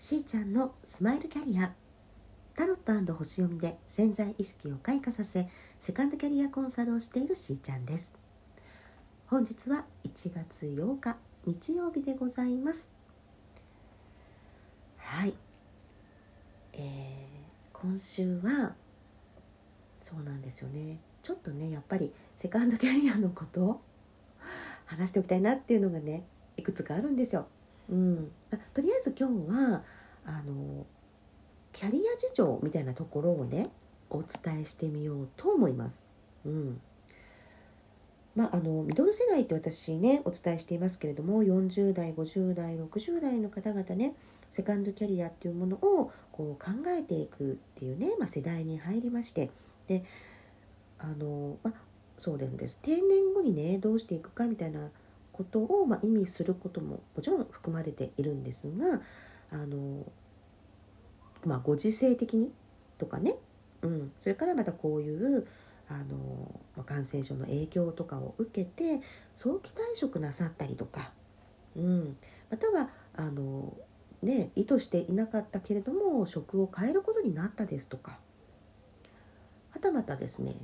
しーちゃんのスマイルキャリア。タロット星読みで潜在意識を開花させセカンドキャリアコンサルをしているしーちゃんです。本日は1月8日日曜日でございます。はい。えー、今週はそうなんですよね。ちょっとねやっぱりセカンドキャリアのことを話しておきたいなっていうのがねいくつかあるんですよ。うん、とりあえず今日はあのキャリア事情みたいなところをねお伝えしてみようと思います。うん。まあ、あのミドル世代って私ねお伝えしていますけれども40代50代60代の方々ねセカンドキャリアっていうものをこう考えていくっていうね、まあ、世代に入りましてであの、まあ、そうなんです。定年後にねどうしていくかみたいなことを、まあ、意味することももちろん含まれているんですがあの、まあ、ご時世的にとかね、うん、それからまたこういうあの、ま感染症の影響とかを受けて早期退職なさったりとか、うん、またはあの、ね、意図していなかったけれども職を変えることになったですとか。はたまたですね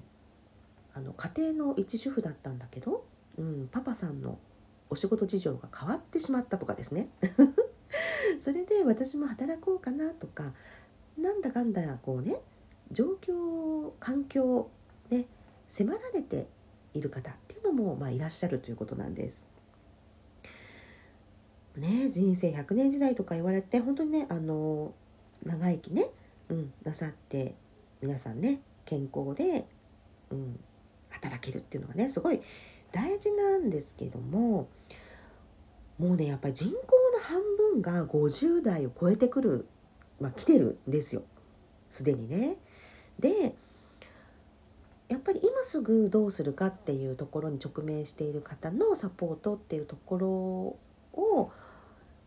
あの家庭の一主婦だったんだけど、うん、パパさんのお仕事事情が変わってしまったとかですね それで私も働こうかなとかなんだかんだこうね状況環境ね迫られている方っていうのも、まあ、いらっしゃるということなんです。ね人生100年時代とか言われて本当にねあの長生きね、うん、なさって皆さんね健康で、うん、働けるっていうのがねすごい大事なんですけどももうねやっぱり人口の半分が50代を超えてくる、まあ、来てるんですよすでにね。でやっぱり今すぐどうするかっていうところに直面している方のサポートっていうところを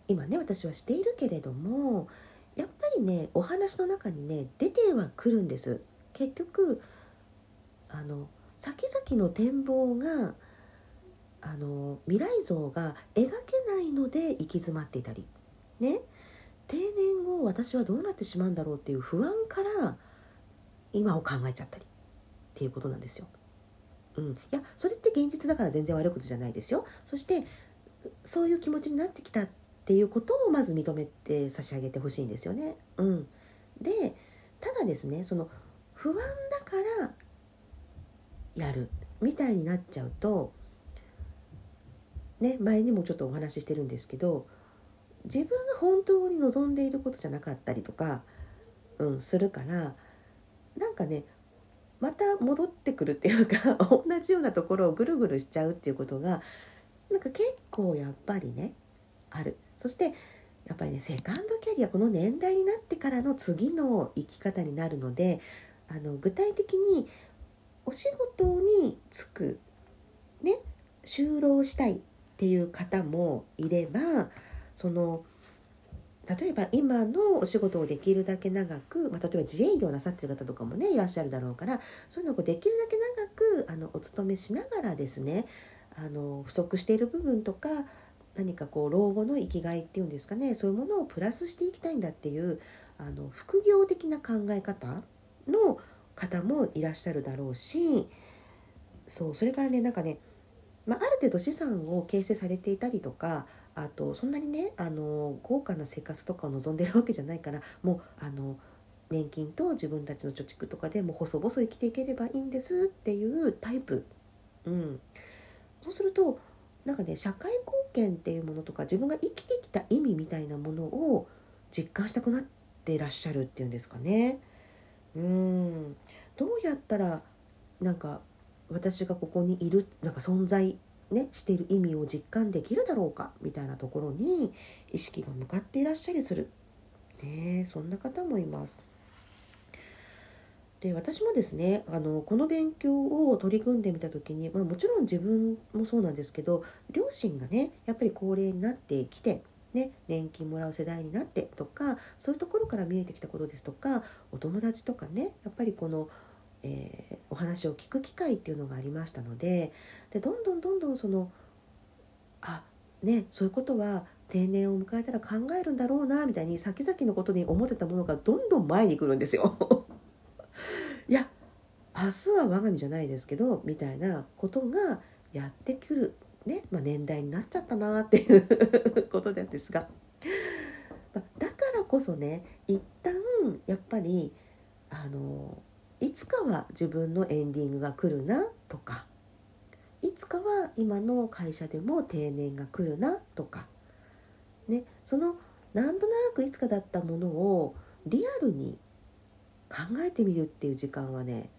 今ね私はしているけれどもやっぱりねお話の中にね出てはくるんです結局あの先々の展望があの未来像が描けないので行き詰まっていたりね定年後私はどうなってしまうんだろうっていう不安から今を考えちゃったりっていうことなんですよ。うん、いやそれって現実だから全然悪いことじゃないですよ。そしてそういう気持ちになってきたっていうことをまず認めて差し上げてほしいんですよね。うん、でただですねその不安だからやるみたいになっちゃうとね前にもちょっとお話ししてるんですけど自分が本当に望んでいることじゃなかったりとか、うん、するからなんかねまた戻ってくるっていうか 同じようなところをぐるぐるしちゃうっていうことがなんか結構やっぱりねある。そしてやっぱりねセカンドキャリアこの年代になってからの次の生き方になるのであの具体的にお仕事に就くね就労したいっていう方もいればその例えば今のお仕事をできるだけ長く、まあ、例えば自営業なさってる方とかもねいらっしゃるだろうからそういうのをできるだけ長くあのお勤めしながらですねあの不足している部分とか何かこう老後の生きがいっていうんですかねそういうものをプラスしていきたいんだっていうあの副業的な考え方の方もいらっしゃるだろうしそうそれからねなんかね、まあ、ある程度資産を形成されていたりとかあとそんなにねあの豪華な生活とかを望んでるわけじゃないからもうあの年金と自分たちの貯蓄とかでもう細々生きていければいいんですっていうタイプ、うん、そうするとなんかね社会貢献っていうものとか自分が生きてきた意味みたいなものを実感したくなってらっしゃるっていうんですかね。うん。どうやったらなんか私がここにいるなんか存在ねしている意味を実感できるだろうかみたいなところに意識が向かっていらっしゃりする、ね、そんな方もいます。で私もですねあのこの勉強を取り組んでみた時に、まあ、もちろん自分もそうなんですけど両親がねやっぱり高齢になってきてね、年金もらう世代になってとかそういうところから見えてきたことですとかお友達とかねやっぱりこの、えー、お話を聞く機会っていうのがありましたのででどんどんどんどんそのあねそういうことは定年を迎えたら考えるんだろうなみたいに先々のことに思ってたものがどんどん前に来るんですよ。いや明日は我が身じゃないですけどみたいなことがやってくる、ねまあ、年代になっちゃったなっていう ことなんですが、まあ、だからこそね一旦やっぱりあのいつかは自分のエンディングが来るなとかいつかは今の会社でも定年が来るなとか、ね、そのなんとなくいつかだったものをリアルに考えてみるっていう時間はね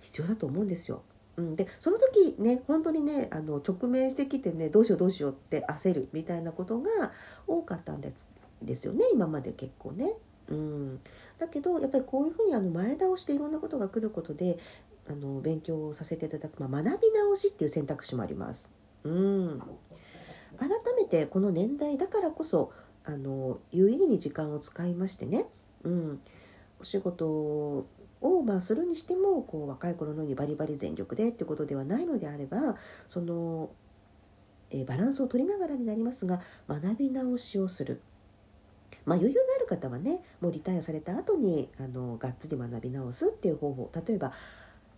必要だと思うんですよ。うん、でその時ね本当にねあの直面してきてねどうしようどうしようって焦るみたいなことが多かったんですですよね今まで結構ね。うん、だけどやっぱりこういうふうにあの前倒していろんなことが来ることであの勉強をさせていただく、まあ、学び直しっていう選択肢もあります。うん改めてこの年代だからこそあの有意義に時間を使いましてね、うん、お仕事をまあするにしてもこう若い頃のようにバリバリ全力でってことではないのであればその、えバランスを取りながらになりますが学び直しをする。まあ、余裕ある方はねもうリタイアされた後にあのがっつり学び直すっていう方法例えば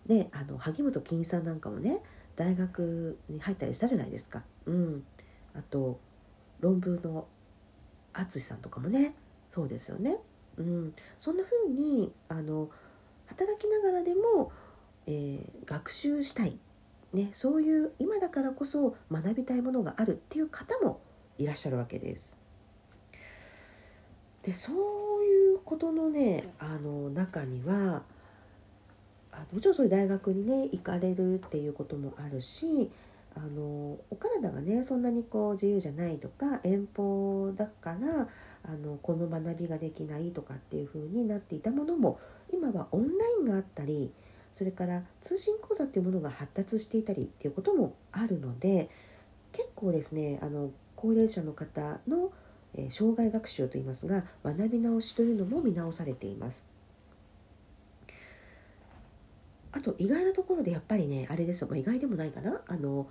ねあの萩本欽一さんなんかもね大学に入ったりしたじゃないですか。うん、あと論文の淳さんとかもねそうですよね。うん、そんな風にあの働きながらでも、えー、学習したい、ね、そういう今だからこそ学びたいものがあるっていう方もいらっしゃるわけです。でそういうことのねあの中にはあもちろんそういう大学にね行かれるっていうこともあるしあのお体がねそんなにこう自由じゃないとか遠方だからあのこの学びができないとかっていう風になっていたものも今はオンラインがあったりそれから通信講座っていうものが発達していたりっていうこともあるので結構ですねあの高齢者の方のえ障害学習といいますが学び直しというのも見直されています。あと意外なところでやっぱりねあれですよ、まあ、意外でもないかな。あの、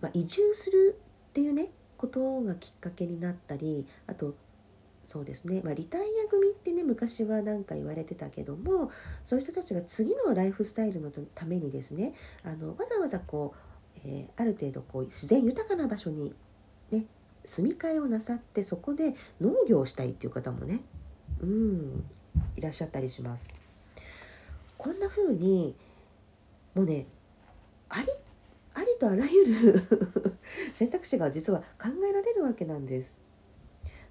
まあ、移住するっていうねことがきっかけになったりあとそうですね、まあ、リタイア組ってね昔は何か言われてたけどもそういう人たちが次のライフスタイルのためにですねあのわざわざこう、えー、ある程度こう自然豊かな場所にね住み替えをなさってそこで農業をしたいっていう方もねうんいらっしゃったりします。こんな風にもうねありありとあらゆる 選択肢が実は考えられるわけなんです。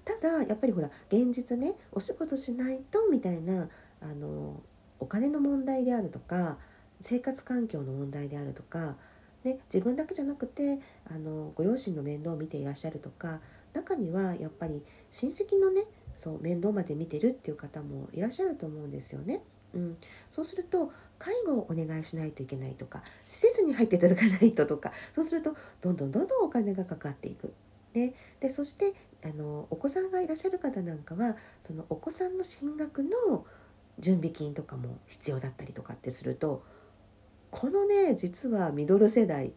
ただやっぱりほら現実ねお仕事しないとみたいなあのお金の問題であるとか生活環境の問題であるとかね、自分だけじゃなくてあのご両親の面倒を見ていらっしゃるとか中にはやっぱり親戚のねそう面倒まで見てるっていう方もいらっしゃると思うんですよね。うん、そうすると介護をお願いしないといけないとか施設に入っていただかないととかそうするとどんどんどんどんお金がかかっていく。ね、でそしてあのお子さんがいらっしゃる方なんかはそのお子さんの進学の準備金とかも必要だったりとかってするとこのね実はミドル世代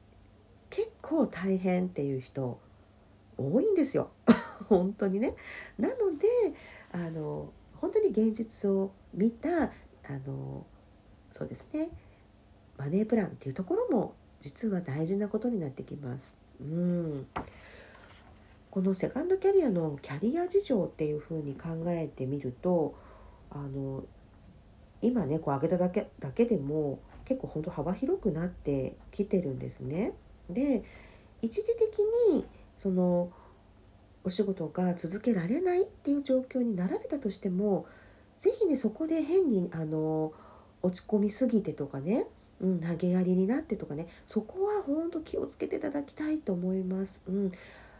結構大変っていう人多いんですよ 本当にね。なのであの本当に現実を見たあのそうですねマネープランっていうところも実は大事なことになってきます。うんこのセカンドキャリアのキャリア事情っていうふうに考えてみるとあの今ねこう上げただけだけでも結構本当幅広くなってきてるんですね。で一時的にそのお仕事が続けられないっていう状況になられたとしても是非ねそこで変にあの落ち込みすぎてとかね、うん、投げやりになってとかねそこは本当気をつけていただきたいと思います。うん、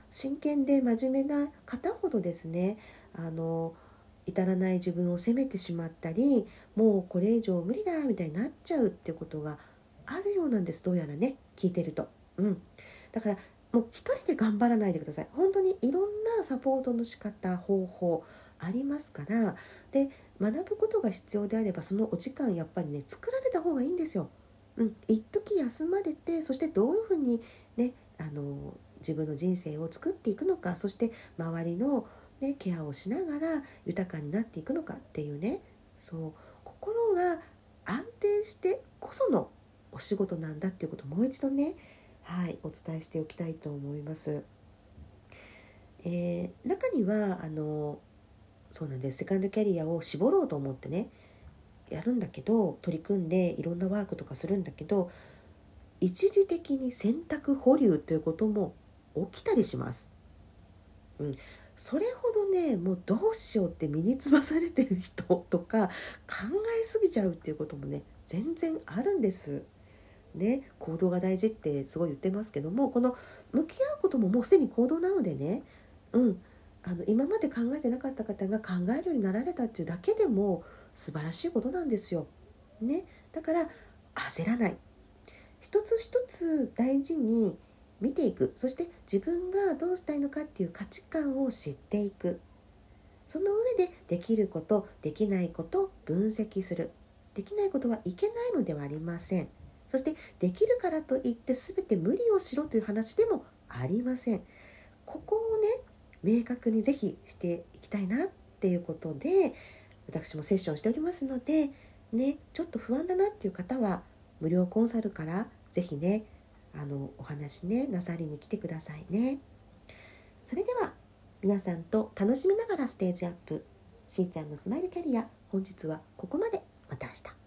真剣で真面目な方ほどですねあの至らない自分を責めてしまったりもうこれ以上無理だみたいになっちゃうってことがあるようなんです。どうやらね聞いてると。うん、だからもう一人で頑張らないでください。本当にいろんなサポートの仕方方法ありますから。で学ぶことが必要であればそのお時間やっぱりね作られた方がいいんですよ。うん、一時休まれてそしてどういうふうにねあの自分の人生を作っていくのかそして周りの、ね、ケアをしながら豊かになっていくのかっていうねそう心が安定してこそのお仕事なんだっていうことをもう一度ねはいお伝えしておきたいと思います。えー、中にはあのそうなんですセカンドキャリアを絞ろうと思ってねやるんだけど取り組んでいろんなワークとかするんだけど一時的に選択保留ということも起きたりします。うん、それほどねもうどうしようって身につまされてる人とか考えすぎちゃうっていうこともね全然あるんです。ね行動が大事ってすごい言ってますけどもこの向き合うことももうすでに行動なのでねうんあの今まで考えてなかった方が考えるようになられたっていうだけでも素晴らしいことなんですよ。ね、だから焦らない一つ一つ大事に見ていく。そして自分がどうしたいのかっていう価値観を知っていく。その上でできることできないことを分析する。できないことはいけないのではありません。そしてできるからといって全て無理をしろという話でもありません。ここをね明確にぜひしていきたいなっていうことで私もセッションしておりますのでねちょっと不安だなっていう方は無料コンサルからぜひねあのお話ねなさりに来てくださいね。それでは皆さんと楽しみながらステージアップ。しーちゃんのスマイルキャリア本日はここまで。また明日。